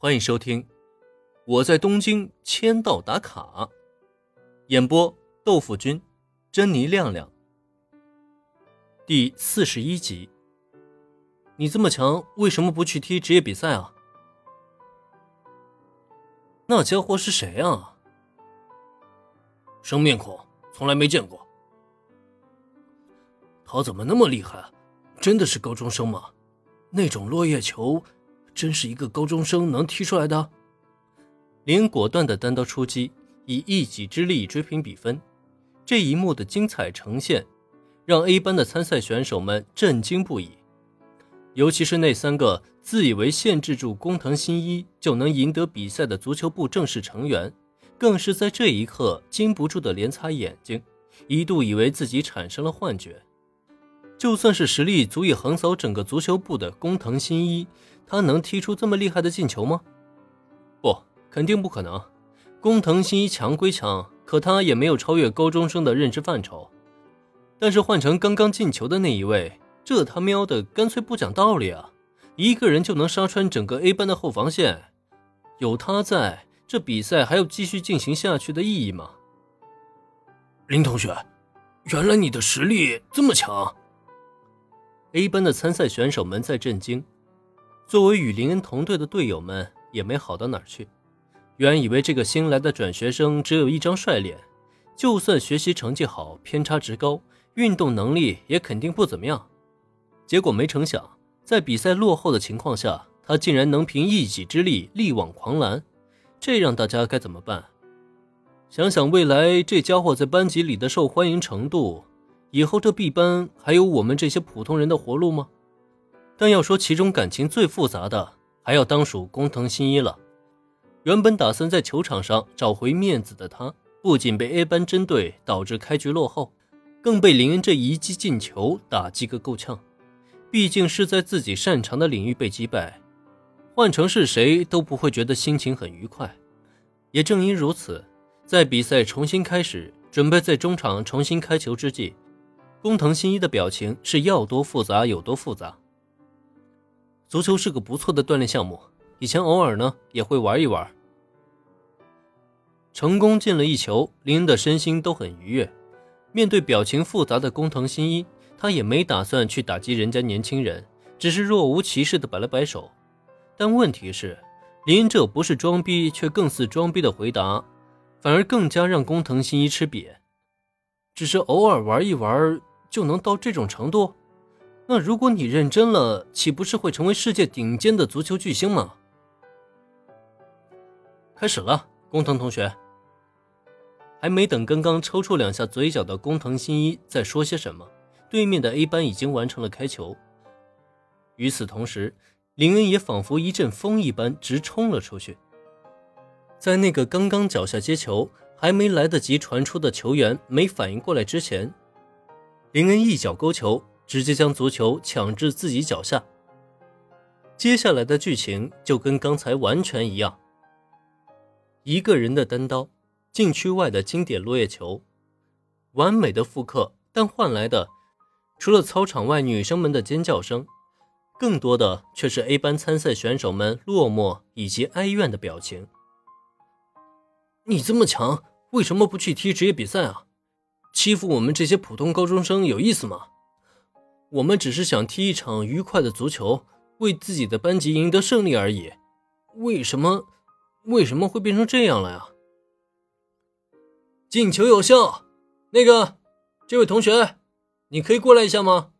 欢迎收听《我在东京签到打卡》，演播豆腐君、珍妮亮亮。第四十一集。你这么强，为什么不去踢职业比赛啊？那家伙是谁啊？生面孔，从来没见过。他怎么那么厉害？真的是高中生吗？那种落叶球。真是一个高中生能踢出来的。林果断的单刀出击，以一己之力追平比分。这一幕的精彩呈现，让 A 班的参赛选手们震惊不已。尤其是那三个自以为限制住工藤新一就能赢得比赛的足球部正式成员，更是在这一刻禁不住的连擦眼睛，一度以为自己产生了幻觉。就算是实力足以横扫整个足球部的工藤新一。他能踢出这么厉害的进球吗？不，肯定不可能。工藤新一强归强，可他也没有超越高中生的认知范畴。但是换成刚刚进球的那一位，这他喵的干脆不讲道理啊！一个人就能杀穿整个 A 班的后防线，有他在，这比赛还有继续进行下去的意义吗？林同学，原来你的实力这么强！A 班的参赛选手们在震惊。作为与林恩同队的队友们也没好到哪儿去，原以为这个新来的转学生只有一张帅脸，就算学习成绩好，偏差值高，运动能力也肯定不怎么样。结果没成想，在比赛落后的情况下，他竟然能凭一己之力力挽狂澜，这让大家该怎么办？想想未来这家伙在班级里的受欢迎程度，以后这 B 班还有我们这些普通人的活路吗？但要说其中感情最复杂的，还要当属工藤新一了。原本打算在球场上找回面子的他，不仅被 A 班针对，导致开局落后，更被林恩这一记进球打击个够呛。毕竟是在自己擅长的领域被击败，换成是谁都不会觉得心情很愉快。也正因如此，在比赛重新开始，准备在中场重新开球之际，工藤新一的表情是要多复杂有多复杂。足球是个不错的锻炼项目，以前偶尔呢也会玩一玩。成功进了一球，林恩的身心都很愉悦。面对表情复杂的工藤新一，他也没打算去打击人家年轻人，只是若无其事的摆了摆手。但问题是，林恩这不是装逼，却更似装逼的回答，反而更加让工藤新一吃瘪。只是偶尔玩一玩就能到这种程度？那如果你认真了，岂不是会成为世界顶尖的足球巨星吗？开始了，工藤同学。还没等刚刚抽搐两下嘴角的工藤新一再说些什么，对面的 A 班已经完成了开球。与此同时，林恩也仿佛一阵风一般直冲了出去。在那个刚刚脚下接球还没来得及传出的球员没反应过来之前，林恩一脚勾球。直接将足球抢至自己脚下。接下来的剧情就跟刚才完全一样，一个人的单刀，禁区外的经典落叶球，完美的复刻，但换来的除了操场外女生们的尖叫声，更多的却是 A 班参赛选手们落寞以及哀怨的表情。你这么强，为什么不去踢职业比赛啊？欺负我们这些普通高中生有意思吗？我们只是想踢一场愉快的足球，为自己的班级赢得胜利而已。为什么，为什么会变成这样了呀？进球有效，那个，这位同学，你可以过来一下吗？